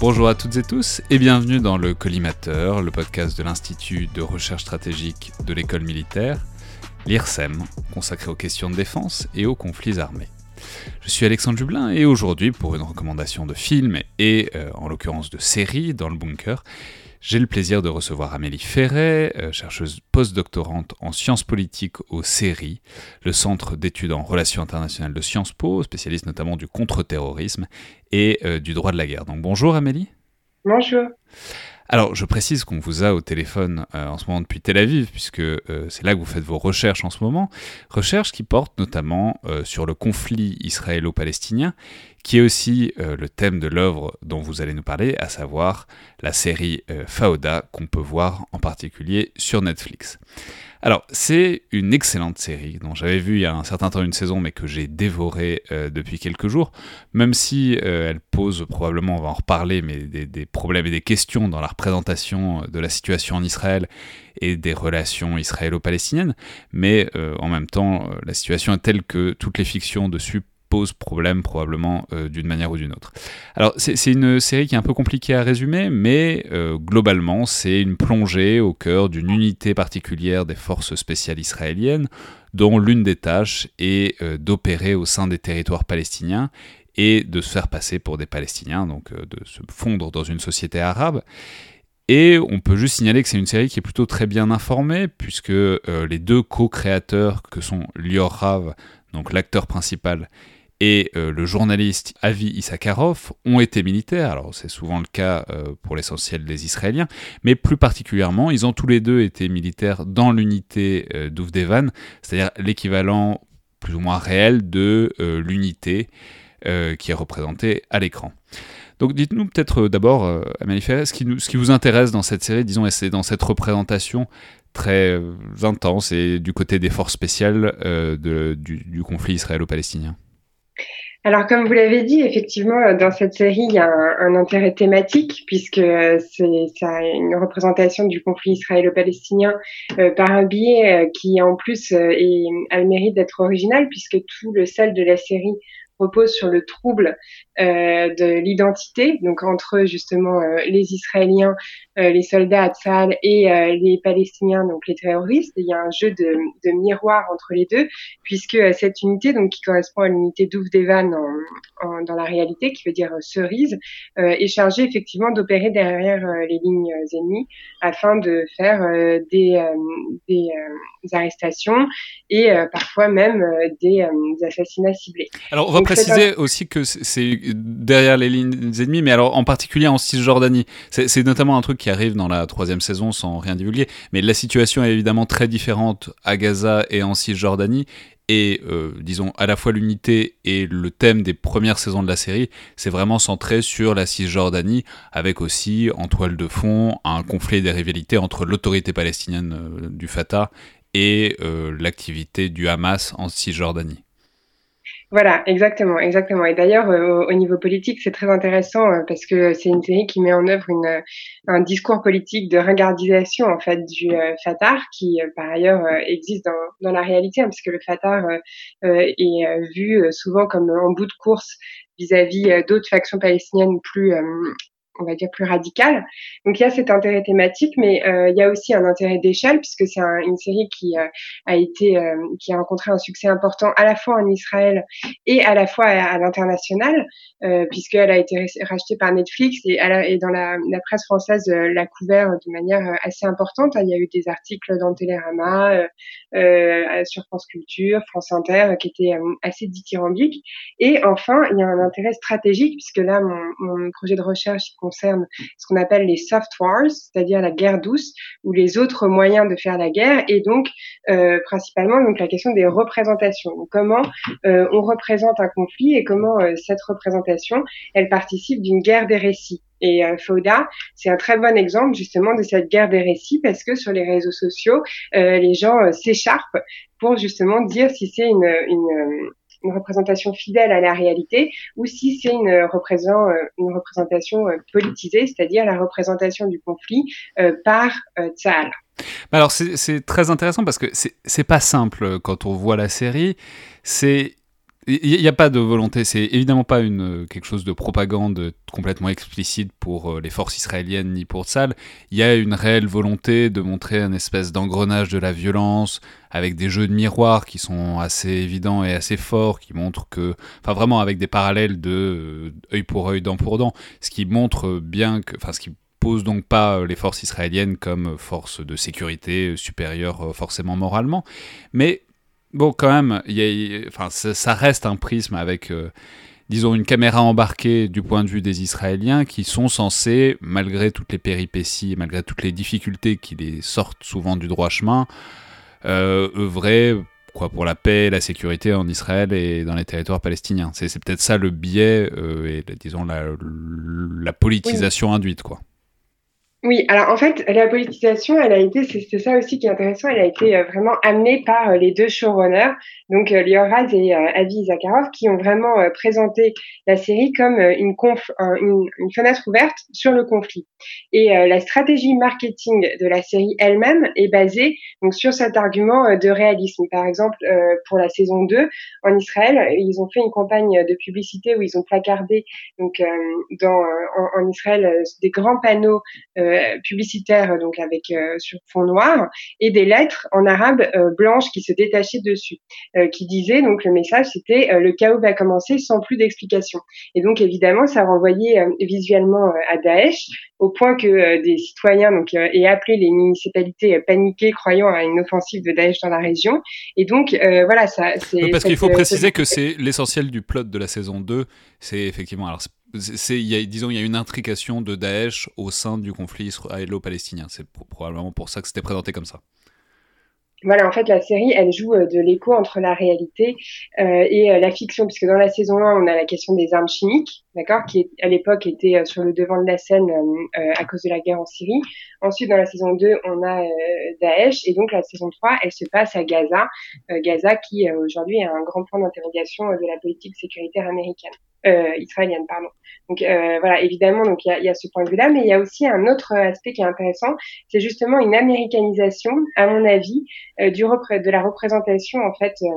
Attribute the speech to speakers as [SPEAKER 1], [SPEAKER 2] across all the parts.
[SPEAKER 1] Bonjour à toutes et tous et bienvenue dans le Collimateur, le podcast de l'Institut de recherche stratégique de l'école militaire, l'IRSEM, consacré aux questions de défense et aux conflits armés. Je suis Alexandre Jublin et aujourd'hui, pour une recommandation de film et euh, en l'occurrence de série dans le bunker, j'ai le plaisir de recevoir Amélie Ferret, euh, chercheuse postdoctorante en sciences politiques au CERI, le Centre d'études en relations internationales de Sciences Po, spécialiste notamment du contre-terrorisme et euh, du droit de la guerre. Donc bonjour Amélie.
[SPEAKER 2] Bonjour.
[SPEAKER 1] Alors, je précise qu'on vous a au téléphone euh, en ce moment depuis Tel Aviv, puisque c'est là que vous faites vos recherches en ce moment. Recherches qui portent notamment sur le conflit israélo-palestinien qui est aussi euh, le thème de l'œuvre dont vous allez nous parler, à savoir la série euh, Fauda qu'on peut voir en particulier sur Netflix. Alors, c'est une excellente série dont j'avais vu il y a un certain temps une saison, mais que j'ai dévorée euh, depuis quelques jours, même si elle pose probablement, on va en reparler, mais des, problèmes et des questions dans la représentation de la situation en Israël et des relations israélo-palestiniennes, mais en même temps, la situation est telle que toutes les fictions dessus pose problème probablement euh, d'une manière ou d'une autre. Alors c'est une série qui est un peu compliquée à résumer, mais euh, globalement c'est une plongée au cœur d'une unité particulière des forces spéciales israéliennes, dont l'une des tâches est euh, d'opérer au sein des territoires palestiniens et de se faire passer pour des Palestiniens, donc de se fondre dans une société arabe. Et on peut juste signaler que c'est une série qui est plutôt très bien informée, puisque les deux co-créateurs, que sont Lior Rav, donc l'acteur principal, et euh, le journaliste Avi Issakarov ont été militaires. Alors c'est souvent le cas euh, pour l'essentiel des Israéliens, mais plus particulièrement, ils ont tous les deux été militaires dans l'unité euh, d'Ouvdevan, c'est-à-dire l'équivalent plus ou moins réel de l'unité qui est représentée à l'écran. Donc dites-nous peut-être d'abord, Ferret, ce qui, ce qui vous intéresse dans cette série, disons, et c'est dans cette représentation très intense et du côté des forces spéciales du conflit israélo-palestinien.
[SPEAKER 2] Alors, comme vous l'avez dit, effectivement, euh, dans cette série, il y a un, intérêt thématique puisque euh, c'est une représentation du conflit israélo-palestinien euh, par un biais qui, en plus, a le mérite d'être original puisque tout le sel de la série repose sur le trouble de l'identité, donc entre justement les Israéliens, les soldats à et euh, les Palestiniens, donc les terroristes. il y a un jeu de, de miroir entre les deux, puisque cette unité, donc qui correspond à l'unité d'Ouvdevan en, en, dans la réalité, qui veut dire cerise, est chargée effectivement d'opérer derrière les lignes ennemies afin de faire des, des arrestations et parfois même des, assassinats ciblés.
[SPEAKER 1] Alors, on va préciser aussi que c'est derrière les lignes ennemies, mais alors en particulier en Cisjordanie. C'est notamment un truc qui arrive dans la troisième saison sans rien divulguer, mais la situation est évidemment très différente à Gaza et en Cisjordanie. Et euh, disons, à la fois l'unité et le thème des premières saisons de la série, c'est vraiment centré sur la Cisjordanie, avec aussi en toile de fond un conflit des rivalités entre l'autorité palestinienne euh, du Fatah et euh, l'activité du Hamas en Cisjordanie.
[SPEAKER 2] Voilà, exactement, exactement. Et d'ailleurs, euh, au, niveau politique, c'est très intéressant euh, parce que c'est une série qui met en œuvre une, un discours politique de ringardisation en fait du euh, Fatah, qui par ailleurs existe dans, dans la réalité, hein, parce que le Fatah est vu souvent comme en bout de course vis-à-vis d'autres factions palestiniennes plus on va dire plus radical. Donc il y a cet intérêt thématique, mais euh, il y a aussi un intérêt d'échelle puisque c'est une série qui euh, a été, euh, qui a rencontré un succès important à la fois en Israël et à la fois à, l'international, puisqu'elle a été rachetée par Netflix et, et dans la, la, presse française l'a couvert de manière assez importante. Il y a eu des articles dans Télérama, sur France Culture, France Inter, qui étaient assez dithyrambiques. Et enfin, il y a un intérêt stratégique puisque là, mon, mon projet de recherche concerne ce qu'on appelle les soft wars, c'est-à-dire la guerre douce ou les autres moyens de faire la guerre, et donc euh, principalement donc la question des représentations. comment euh, on représente un conflit et comment euh, cette représentation elle participe d'une guerre des récits. Et euh, Fauda, c'est un très bon exemple justement de cette guerre des récits parce que sur les réseaux sociaux, les gens s'écharpent pour justement dire si c'est une, une, une représentation fidèle à la réalité ou si c'est une, euh, une représentation euh, politisée, c'est-à-dire la représentation du conflit euh, par Tzal.
[SPEAKER 1] Alors c'est très intéressant parce que c'est pas simple quand on voit la série. C'est il n'y a pas de volonté, c'est évidemment pas une, quelque chose de propagande complètement explicite pour euh, les forces israéliennes ni pour Tzal. Il y a une réelle volonté de montrer un espèce d'engrenage de la violence avec des jeux de miroirs qui sont assez évidents et assez forts, qui montrent que, enfin vraiment avec des parallèles de euh, œil pour œil, dent pour dent, ce qui montre bien que, enfin ce qui pose donc pas les forces israéliennes comme force de sécurité supérieure forcément moralement, mais Bon, quand même, enfin, ça, reste un prisme avec, euh, disons, une caméra embarquée du point de vue des Israéliens qui sont censés, malgré toutes les péripéties, malgré toutes les difficultés qui les sortent souvent du droit chemin, euh, œuvrer quoi, pour la paix et la sécurité en Israël et dans les territoires palestiniens. C'est peut-être ça le biais euh, et, disons, la, la politisation induite, quoi.
[SPEAKER 2] Oui, alors en fait, la politisation, elle a été, c'est ça aussi qui est intéressant, elle a été euh, vraiment amenée par euh, les deux showrunners, donc euh, Lior Raz et Avi Zakharov, qui ont vraiment présenté la série comme une, conf, une, fenêtre ouverte sur le conflit. Et la stratégie marketing de la série elle-même est basée donc sur cet argument de réalisme. Par exemple, pour la saison 2 en Israël, ils ont fait une campagne de publicité où ils ont placardé donc dans en, Israël des grands panneaux publicitaire donc avec euh, sur fond noir et des lettres en arabe euh, blanches qui se détachaient dessus, qui disaient donc le message c'était le chaos va commencer sans plus d'explication. Et donc évidemment ça renvoyait visuellement à Daesh au point que des citoyens donc aient appelé les municipalités paniquées croyant à une offensive de Daesh dans la région. Et donc voilà ça.
[SPEAKER 1] c'est Parce qu'il faut préciser que c'est l'essentiel du plot de la saison 2, c'est effectivement alors y a, disons, il y a une intrication de Daesh au sein du conflit israélo-palestinien. C'est probablement pour ça que c'était présenté comme ça.
[SPEAKER 2] Voilà, en fait, la série, elle joue euh, de l'écho entre la réalité euh, et euh, la fiction, puisque dans la saison 1, on a la question des armes chimiques, d'accord, qui à l'époque était sur le devant de la scène à cause de la guerre en Syrie. Ensuite, dans la saison 2, on a Daesh, et donc la saison 3, elle se passe à Gaza, Gaza qui aujourd'hui est un grand point d'interrogation de la politique sécuritaire américaine euh, israélienne, pardon. Donc euh, voilà, évidemment, donc il y a, y a, ce point de vue-là, mais il y a aussi un autre aspect qui est intéressant, c'est justement une américanisation, à mon avis, euh, du de la représentation en fait euh,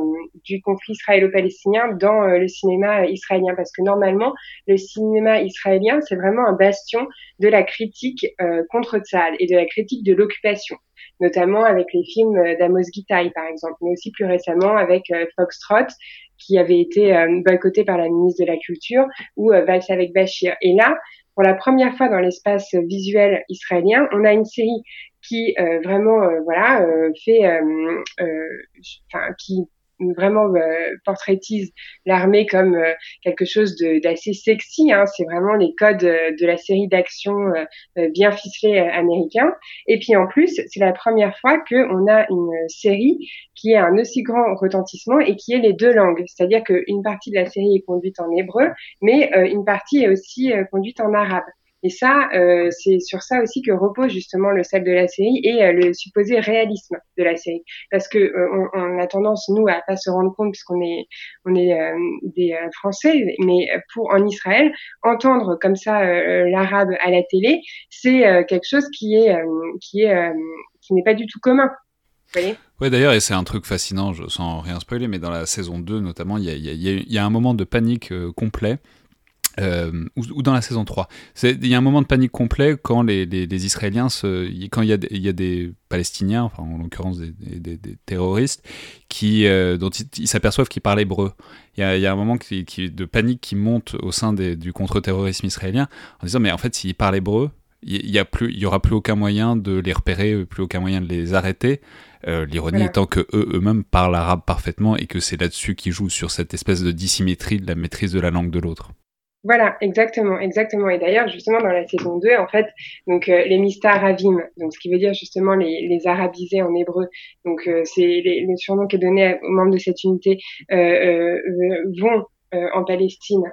[SPEAKER 2] du conflit israélo-palestinien dans euh, le cinéma israélien, parce que normalement, le cinéma israélien, c'est vraiment un bastion de la critique contre Tzal et de la critique de l'occupation notamment avec les films d'Amos Gitaï, par exemple, mais aussi plus récemment avec Foxtrot, qui avait été euh, boycotté par la ministre de la Culture, ou euh, Valse avec Bachir. Et là, pour la première fois dans l'espace visuel israélien, on a une série qui euh, vraiment voilà fait enfin qui vraiment euh, portraitise l'armée comme euh, quelque chose d'assez sexy. Hein. C'est vraiment les codes euh, de la série d'action bien ficelés américains. Et puis en plus, c'est la première fois qu'on a une série qui a un aussi grand retentissement et qui est les deux langues. C'est-à-dire qu'une partie de la série est conduite en hébreu, mais une partie est aussi conduite en arabe. Et ça, euh, c'est sur ça aussi que repose justement le sel de la série et euh, le supposé réalisme de la série, parce que euh, on, a tendance nous à pas se rendre compte puisqu'on est des Français, mais pour en Israël entendre comme ça l'arabe à la télé, c'est quelque chose qui est qui est qui n'est pas du tout commun.
[SPEAKER 1] Oui, d'ailleurs, et c'est un truc fascinant, sans rien spoiler, mais dans la saison 2 notamment, il y, a, y a, un moment de panique complet euh, ou, dans la saison 3. Il y a un moment de panique complet quand les, les, Israéliens, se, quand il y, a, il y, a, des Palestiniens, enfin en l'occurrence des, des, des, terroristes, qui, euh, dont ils s'aperçoivent qu'ils parlent hébreu. Il y, a, il y, a, un moment qui, qui, de panique qui monte au sein du contre-terrorisme israélien en disant mais en fait s'ils parlent hébreu, il y, a plus, il y aura plus aucun moyen de les repérer, plus aucun moyen de les arrêter. Euh, l'ironie étant que eux eux-mêmes parlent arabe parfaitement et que c'est là-dessus qu'ils jouent sur cette espèce de dissymétrie de la maîtrise de la langue de l'autre.
[SPEAKER 2] Voilà, exactement, exactement. Et d'ailleurs, justement, dans la saison 2, en fait, donc euh, les Mista Ravim, donc ce qui veut dire justement les, les arabisés en hébreu, donc euh, c'est le surnom qui est donné aux membres de cette unité, euh, euh vont en Palestine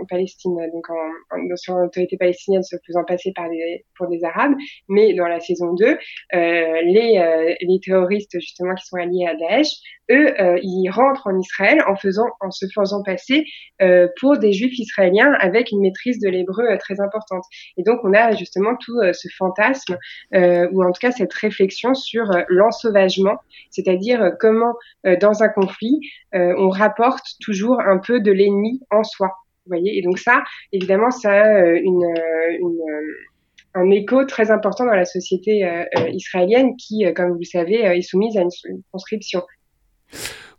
[SPEAKER 2] en Palestine, donc en, sur l'autorité palestinienne se faisant passer par des, pour des Arabes. Mais dans la saison 2, euh, les, euh, les terroristes justement qui sont alliés à Daesh, eux, euh, ils rentrent en Israël en faisant, en se faisant passer euh, pour des Juifs israéliens avec une maîtrise de l'hébreu euh, très importante. Et donc, on a justement tout ce fantasme, ou en tout cas cette réflexion sur l'ensauvagement, c'est-à-dire comment, dans un conflit, on rapporte toujours un peu de l'ennemi en soi. Voyez Et donc ça, évidemment, ça a une, une un écho très important dans la société israélienne qui, comme vous le savez, est soumise à une conscription.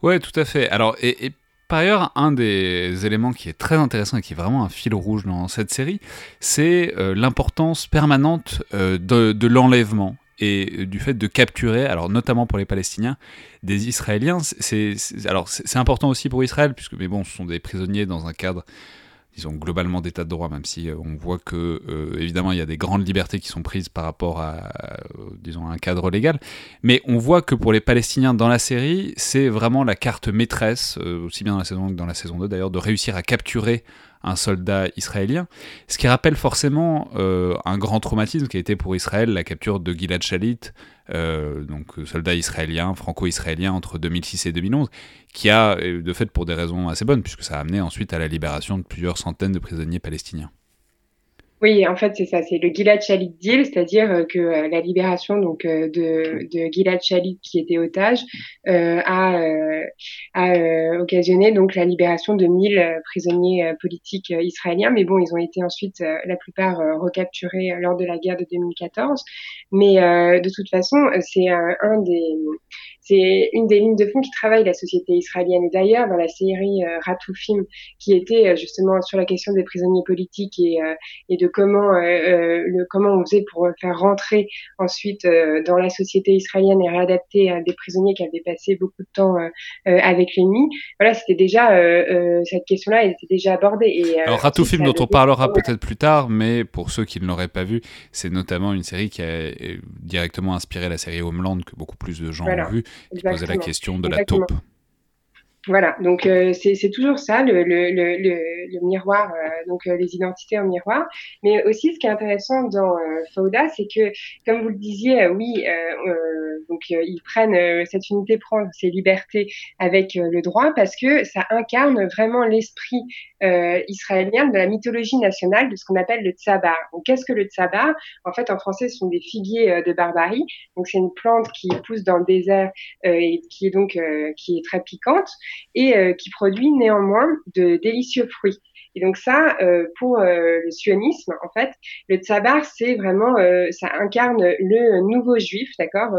[SPEAKER 1] Ouais, tout à fait. Alors, et, par ailleurs, un des éléments qui est très intéressant et qui est vraiment un fil rouge dans cette série, c'est euh, l'importance permanente euh, de, l'enlèvement et du fait de capturer, alors notamment pour les Palestiniens, des Israéliens. C'est, alors c'est important aussi pour Israël, puisque mais bon, ce sont des prisonniers dans un cadre disons, globalement d'état de droit, même si euh, on voit que, euh, évidemment, il y a des grandes libertés qui sont prises par rapport à, disons, un cadre légal. Mais on voit que pour les Palestiniens dans la série, c'est vraiment la carte maîtresse, euh, aussi bien dans la saison 1 que dans la saison 2 d'ailleurs, de réussir à capturer un soldat israélien, ce qui rappelle forcément un grand traumatisme qui a été pour Israël la capture de Gilad Shalit, euh, donc soldat israélien, franco-israélien entre 2006 et 2011, qui a, de fait pour des raisons assez bonnes, puisque ça a amené ensuite à la libération de plusieurs centaines de prisonniers palestiniens.
[SPEAKER 2] Oui, en fait, c'est ça, c'est le Gilad Shalit deal, c'est-à-dire euh, que euh, la libération donc euh, de, de Gilad Shalit qui était otage a, a occasionné donc la libération de 1000 prisonniers politiques israéliens, mais bon, ils ont été ensuite la plupart recapturés lors de la guerre de 2014. Mais de toute façon, c'est un des c'est une des lignes de fond qui travaille la société israélienne. Et d'ailleurs, dans la série euh, Ratoufim, qui était euh, justement sur la question des prisonniers politiques et, euh, et de comment, euh, le, comment on faisait pour faire rentrer ensuite dans la société israélienne et réadapter des prisonniers qui avaient passé beaucoup de temps avec l'ennemi. Voilà, c'était déjà cette question-là, elle était déjà abordée. Et,
[SPEAKER 1] Alors Ratoufim, dont on parlera peut-être plus tard, mais pour ceux qui ne l'auraient pas vu, c'est notamment une série qui a directement inspiré la série Homeland que beaucoup plus de gens ont vu qui posait la question de la taupe.
[SPEAKER 2] Voilà, donc euh, c'est toujours ça, le, le, le, le miroir, euh, donc euh, les identités en miroir. Mais aussi, ce qui est intéressant dans Fauda, c'est que, comme vous le disiez, oui, donc ils prennent cette unité prend ses libertés avec le droit parce que ça incarne vraiment l'esprit israélien de la mythologie nationale de ce qu'on appelle le tsabar. Donc, qu'est-ce que le tsabar En fait, en français, ce sont des figuiers de barbarie. Donc, c'est une plante qui pousse dans le désert et qui est donc qui est très piquante et euh, qui produit néanmoins de délicieux fruits. Et donc ça, euh, pour euh, le sionisme, en fait, le tsabar, c'est vraiment, euh, ça incarne le nouveau juif, d'accord,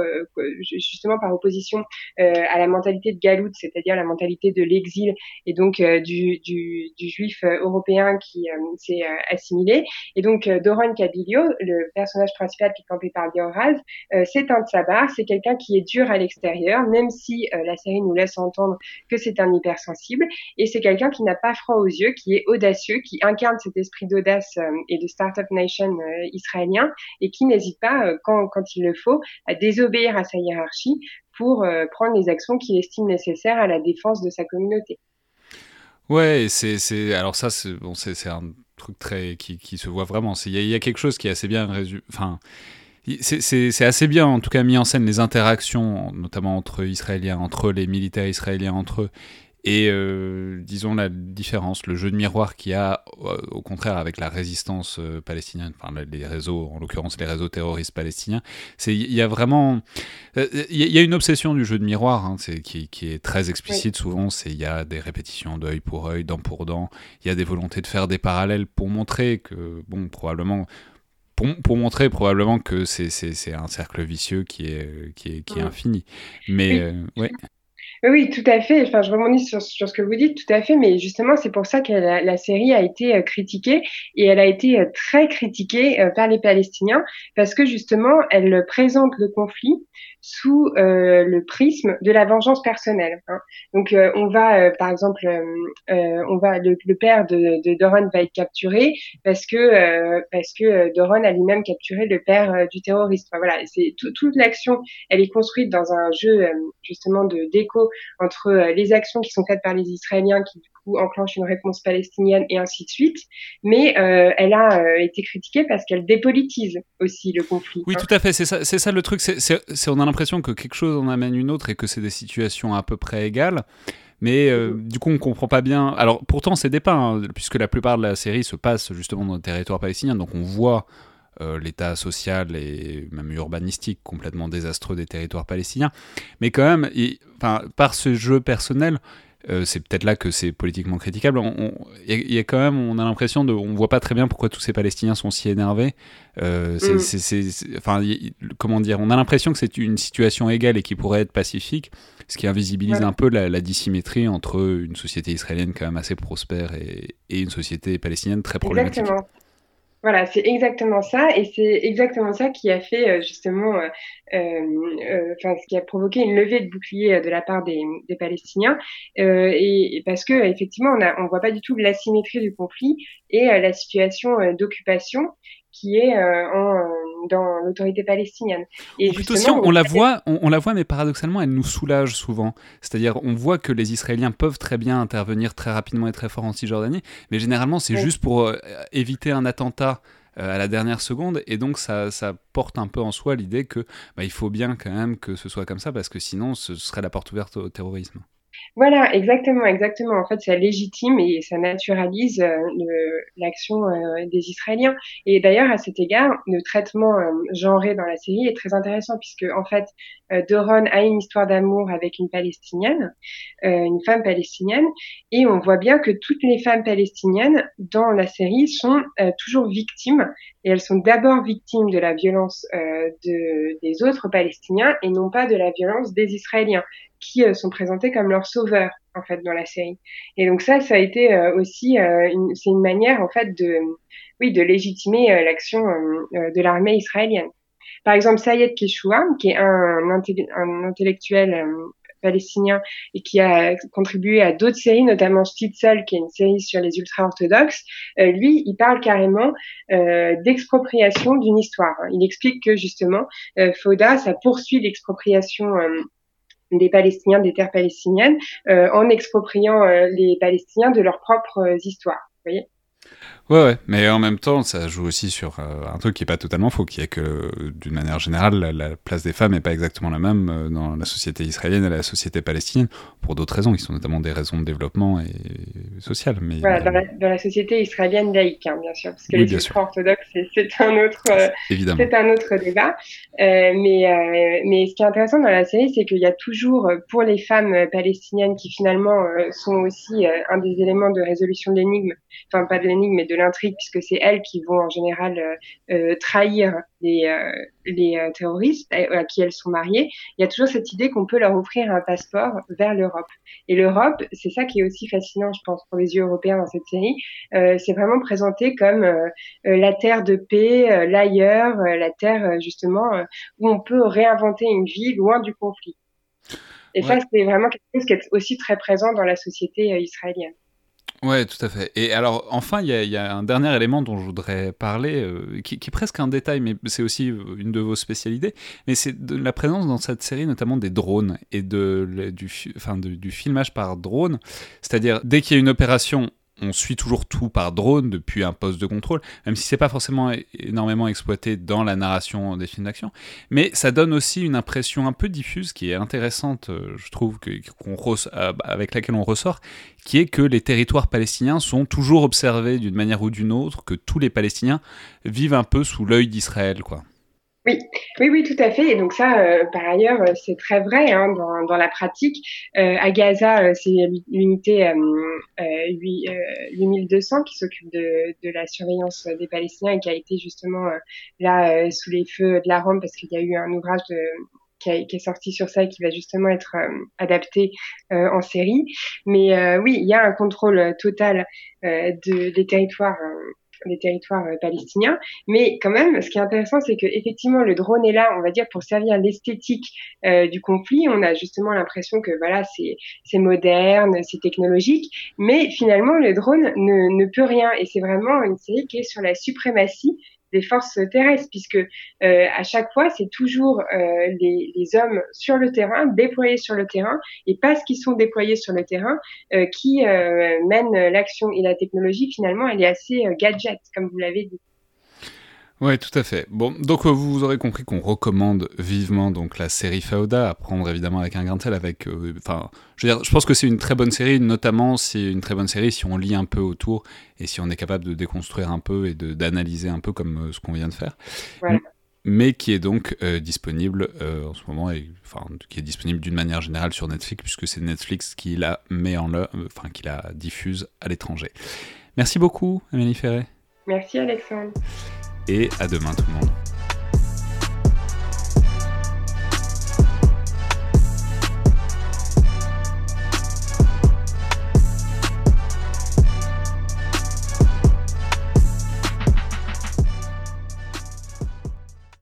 [SPEAKER 2] justement par opposition à la mentalité de Galout, c'est-à-dire la mentalité de l'exil et donc du, du, du, juif européen qui s'est assimilé. Et donc Doron Kabilio, le personnage principal qui est campé par Dioraz, c'est un tsabar, c'est quelqu'un qui est dur à l'extérieur, même si la série nous laisse entendre que c'est un hypersensible, et c'est quelqu'un qui n'a pas froid aux yeux, qui est audacieux qui incarne cet esprit d'audace euh, et de Startup Nation euh, israélien et qui n'hésite pas, euh, quand, il le faut, à désobéir à sa hiérarchie pour prendre les actions qu'il estime nécessaires à la défense de sa communauté.
[SPEAKER 1] Ouais, alors ça c'est bon un truc très qui, qui se voit vraiment. Il y, y, a quelque chose qui est assez bien résumé. Enfin, c'est assez bien en tout cas mis en scène les interactions, notamment entre Israéliens, entre les militaires israéliens entre eux et euh, disons la différence, le jeu de miroir qu'il y a euh, au contraire avec la résistance euh, palestinienne, enfin les réseaux, en l'occurrence les réseaux terroristes palestiniens, c'est il y a vraiment il y, a une obsession du jeu de miroir hein, qui, qui, est très explicite souvent, c'est il y a des répétitions d'œil pour œil, dent pour dent, il y a des volontés de faire des parallèles pour montrer que bon probablement pour, pour, montrer probablement que c'est un cercle vicieux qui est, qui est, qui est infini. Mais ouais.
[SPEAKER 2] Oui, tout à fait. Enfin, je rebondis sur, ce que vous dites, tout à fait. Mais justement, c'est pour ça que la, la, série a été euh, critiquée et elle a été euh, très critiquée euh, par les Palestiniens parce que justement, elle présente le conflit sous le prisme de la vengeance personnelle. Hein. Donc, on va, par exemple, on va le, le, père de, de Doron va être capturé parce que parce que Doron a lui-même capturé le père du terroriste. Voilà, c'est toute l'action, elle est construite dans un jeu justement de déco entre euh, les actions qui sont faites par les Israéliens qui coup enclenche une réponse palestinienne et ainsi de suite. Mais elle a été critiquée parce qu'elle dépolitise aussi le conflit.
[SPEAKER 1] Oui,
[SPEAKER 2] hein.
[SPEAKER 1] tout à fait. C'est ça, c'est ça le truc. C'est, on a l'impression que quelque chose en amène une autre et que c'est des situations à peu près égales. Mais euh, du coup, on comprend pas bien. Alors, pourtant, c'est dépeint, hein, puisque la plupart de la série se passe justement dans le territoire palestinien. Donc, on voit euh, l'état social et même urbanistique complètement désastreux des territoires palestiniens. Mais quand même, par ce jeu personnel, euh, c'est peut-être là que c'est politiquement critiquable. Il y, a quand même, on a l'impression de, on voit pas très bien pourquoi tous ces Palestiniens sont si énervés. Euh, mm. enfin, comment dire, on a l'impression que c'est une situation égale et qui pourrait être pacifique, ce qui invisibilise un peu la, dissymétrie entre une société israélienne quand même assez prospère et, et une société palestinienne très problématique.
[SPEAKER 2] Exactement. Voilà, c'est exactement ça, et c'est exactement ça qui a fait euh, justement, euh, euh, enfin, ce qui a provoqué une levée de bouclier de la part des, Palestiniens, et, parce que effectivement, on ne on voit pas du tout l'asymétrie du conflit et la situation d'occupation qui est en, dans l'autorité palestinienne.
[SPEAKER 1] Et on, la voit, on, la voit, mais paradoxalement, elle nous soulage souvent. C'est-à-dire, on voit que les Israéliens peuvent très bien intervenir très rapidement et très fort en Cisjordanie, mais généralement, c'est juste pour euh, éviter un attentat euh, à la dernière seconde, et donc ça, ça porte un peu en soi l'idée que bah, il faut bien quand même que ce soit comme ça, parce que sinon, ce serait la porte ouverte au terrorisme.
[SPEAKER 2] Voilà, exactement, exactement. En fait, ça légitime et ça naturalise euh, l'action euh, des Israéliens. Et d'ailleurs, à cet égard, le traitement euh, genré dans la série est très intéressant puisque, en fait, Doron a une histoire d'amour avec une Palestinienne, une femme palestinienne, et on voit bien que toutes les femmes palestiniennes dans la série sont toujours victimes, et elles sont d'abord victimes de la violence de, des autres Palestiniens et non pas de la violence des Israéliens qui euh, sont présentés comme leurs sauveurs en fait dans la série. Et donc ça, ça a été euh, aussi, euh, c'est une manière en fait de, oui, de légitimer l'action de l'armée israélienne. Par exemple, Sayed Keshua, qui est un, un intellectuel palestinien et qui a contribué à d'autres séries, notamment Stitzel, qui est une série sur les ultra-orthodoxes, lui, il parle carrément euh, d'expropriation d'une histoire. Il explique que justement, euh, Fauda, ça poursuit l'expropriation des Palestiniens, des terres palestiniennes, euh, en expropriant euh, les Palestiniens de leurs propres euh, histoires. Vous voyez?
[SPEAKER 1] Ouais, ouais, mais en même temps, ça joue aussi sur euh, un truc qui est pas totalement faux, qui est que, d'une manière générale, la, place des femmes n'est pas exactement la même euh, dans la société israélienne et la société palestinienne, pour d'autres raisons, qui sont notamment des raisons de développement et sociales. Mais,
[SPEAKER 2] voilà, dans, la, société israélienne laïque, hein, bien sûr, parce que les ultra-orthodoxes, c'est un autre, euh, c'est un autre débat. mais, mais ce qui est intéressant dans la série, c'est qu'il y a toujours, pour les femmes palestiniennes qui finalement sont aussi un des éléments de résolution de l'énigme, enfin pas de l'énigme, mais de l'intrigue, puisque c'est elles qui vont en général euh, euh, trahir les, euh, les terroristes à qui elles sont mariées, il y a toujours cette idée qu'on peut leur offrir un passeport vers l'Europe. Et l'Europe, c'est ça qui est aussi fascinant, je pense, pour les yeux européens dans cette série, c'est vraiment présenté comme la terre de paix, l'ailleurs, la terre justement où on peut réinventer une vie loin du conflit. Et ça, c'est vraiment quelque chose qui est aussi très présent dans la société israélienne.
[SPEAKER 1] Ouais, tout à fait. Et alors, enfin, il y, a un dernier élément dont je voudrais parler, euh, qui, est presque un détail, mais c'est aussi une de vos spécialités. Mais c'est de la présence dans cette série, notamment des drones et de, du, du filmage par drone. C'est-à-dire, dès qu'il y a une opération, on suit toujours tout par drone depuis un poste de contrôle, même si c'est pas forcément énormément exploité dans la narration des films d'action. Mais ça donne aussi une impression un peu diffuse qui est intéressante, euh, je trouve, avec laquelle on ressort, qui est que les territoires palestiniens sont toujours observés d'une manière ou d'une autre, que tous les Palestiniens vivent un peu sous l'œil d'Israël, quoi.
[SPEAKER 2] Oui, oui, oui, tout à fait. Et donc ça, euh, par ailleurs, euh, c'est très vrai hein, dans, dans, la pratique. Euh, à Gaza, c'est l'unité 8200 qui s'occupe de, de, la surveillance des Palestiniens et qui a été justement là sous les feux de la Rome parce qu'il y a eu un ouvrage de, qui, est sorti sur ça et qui va justement être adapté en série. Mais oui, il y a un contrôle total de, des territoires des territoires euh, palestiniens. Mais quand même, ce qui est intéressant, c'est que effectivement, le drone est là, on va dire, pour servir l'esthétique euh, du conflit. On a justement l'impression que voilà, c'est c'est moderne, c'est technologique, mais finalement, le drone ne, ne peut rien. Et c'est vraiment une série qui est sur la suprématie des forces terrestres, puisque euh, à chaque fois, c'est toujours euh, les, hommes sur le terrain, déployés sur le terrain, et parce qu'ils sont déployés sur le terrain, euh, qui mènent l'action. Et la technologie, finalement, elle est assez gadget, comme vous l'avez dit.
[SPEAKER 1] Ouais, tout à fait. Bon, donc euh, vous aurez compris qu'on recommande vivement donc la série Fauda à prendre évidemment avec un grain de sel. Avec, euh, enfin, je veux dire, je pense que c'est une très bonne série, notamment c'est une très bonne série si on lit un peu autour et si on est capable de déconstruire un peu et de d'analyser un peu comme euh, ce qu'on vient de faire. Mais qui est donc euh, disponible en ce moment, et, enfin, qui est disponible d'une manière générale sur Netflix, puisque c'est Netflix qui la met en enfin, qui la diffuse à l'étranger. Merci beaucoup, Amélie Ferré.
[SPEAKER 2] Merci, Alexandre
[SPEAKER 1] et à demain tout le monde.